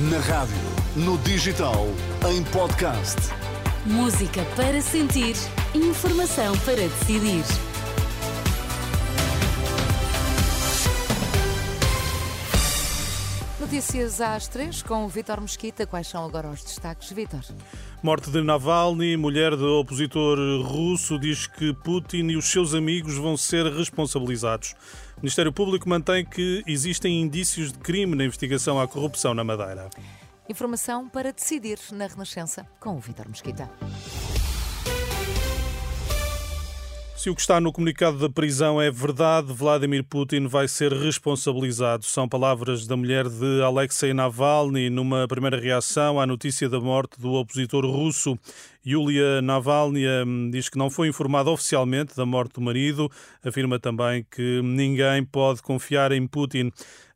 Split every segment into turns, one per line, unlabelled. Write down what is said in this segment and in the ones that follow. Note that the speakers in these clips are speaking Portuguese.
Na rádio, no digital, em podcast.
Música para sentir, informação para decidir.
Notícias às três com o Vítor Mesquita. Quais são agora os destaques, Vítor?
Morte de Navalny, mulher do opositor russo, diz que Putin e os seus amigos vão ser responsabilizados. O Ministério Público mantém que existem indícios de crime na investigação à corrupção na Madeira.
Informação para decidir na Renascença com o Vítor Mesquita.
Se o que está no comunicado da prisão é verdade, Vladimir Putin vai ser responsabilizado. São palavras da mulher de Alexei Navalny numa primeira reação à notícia da morte do opositor russo. Yulia Navalny hum, diz que não foi informada oficialmente da morte do marido. Afirma também que ninguém pode confiar em Putin.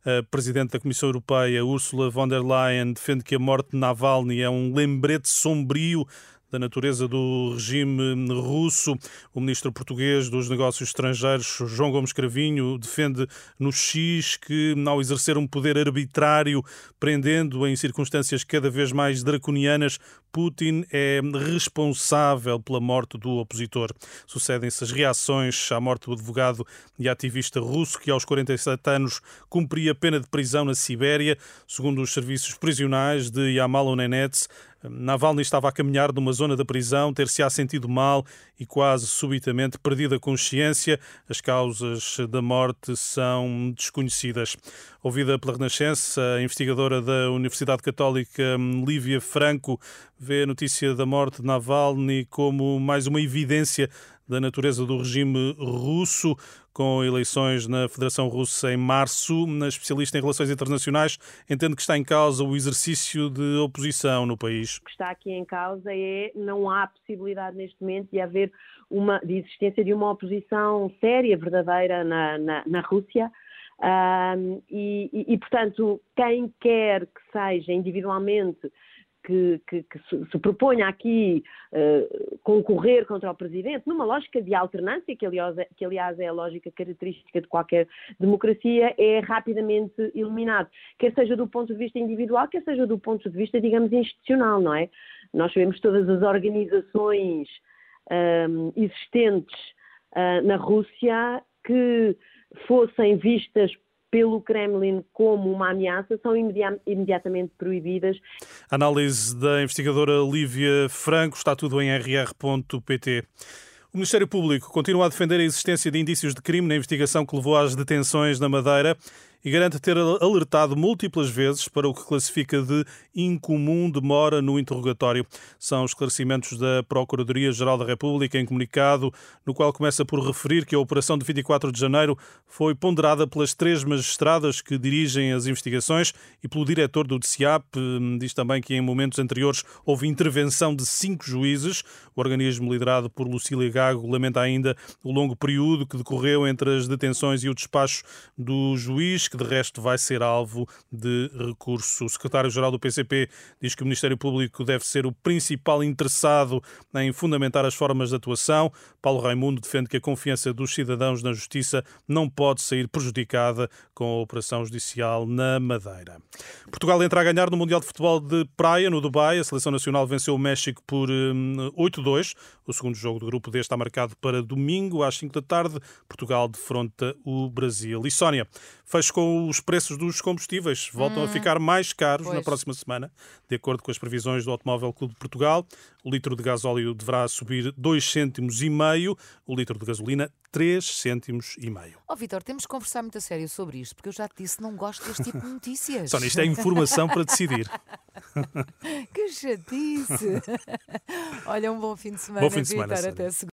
A Presidente da Comissão Europeia, Ursula von der Leyen, defende que a morte de Navalny é um lembrete sombrio da natureza do regime russo. O ministro português dos Negócios Estrangeiros, João Gomes Cravinho, defende no X que, ao exercer um poder arbitrário, prendendo em circunstâncias cada vez mais draconianas, Putin é responsável pela morte do opositor. Sucedem-se as reações à morte do advogado e ativista russo que, aos 47 anos, cumpria pena de prisão na Sibéria, segundo os serviços prisionais de Yamal Nenets. Navalny estava a caminhar numa zona da prisão, ter-se-á sentido mal e quase subitamente perdido a consciência. As causas da morte são desconhecidas. Ouvida pela Renascença, a investigadora da Universidade Católica Lívia Franco vê a notícia da morte de Navalny como mais uma evidência da natureza do regime russo, com eleições na Federação Russa em março. Na especialista em relações internacionais, entende que está em causa o exercício de oposição no país.
O que está aqui em causa é não há possibilidade neste momento de haver uma de existência de uma oposição séria, verdadeira na, na, na Rússia. E, e, e, portanto, quem quer que seja individualmente que, que, que se, proponha aqui uh, concorrer contra o Presidente, numa lógica de alternância, que aliás, é, que aliás é a lógica característica de qualquer democracia, é rapidamente eliminado. Quer seja do ponto de vista individual, quer seja do ponto de vista, digamos, institucional, não é? Nós sabemos todas as organizações um, existentes uh, na Rússia que fossem vistas pelo Kremlin como uma ameaça são imediatamente proibidas.
Análise da investigadora Lívia Franco, está tudo em rr.pt. O Ministério Público continua a defender a existência de indícios de crime na investigação que levou às detenções na Madeira e garante ter alertado múltiplas vezes para o que classifica de incomum demora no interrogatório. São esclarecimentos da Procuradoria-Geral da República em comunicado, no qual começa por referir que a operação de 24 de janeiro foi ponderada pelas três magistradas que dirigem as investigações e pelo diretor do DCIAP. Diz também que em momentos anteriores houve intervenção de cinco juízes. O organismo liderado por Lucília Gago lamenta ainda o longo período que decorreu entre as detenções e o despacho do juiz que de resto vai ser alvo de recurso. O secretário-geral do PCP diz que o Ministério Público deve ser o principal interessado em fundamentar as formas de atuação. Paulo Raimundo defende que a confiança dos cidadãos na justiça não pode sair prejudicada com a operação judicial na Madeira. Portugal entra a ganhar no Mundial de Futebol de Praia, no Dubai. A seleção nacional venceu o México por 8-2. Hum, o segundo jogo do grupo D está marcado para domingo, às 5 da tarde. Portugal defronta o Brasil. E Sónia, fecho com com os preços dos combustíveis. Voltam hum, a ficar mais caros pois. na próxima semana, de acordo com as previsões do Automóvel Clube de Portugal. O litro de gasóleo deverá subir 2 cêntimos e meio, o litro de gasolina 3 cêntimos e meio.
Ó oh, Vitor, temos que conversar muito a sério sobre isto, porque eu já te disse não gosto deste tipo de notícias.
Só isto é informação para decidir.
que chatice! Olha, um bom fim de semana,
bom fim de semana
Vitor, até segunda.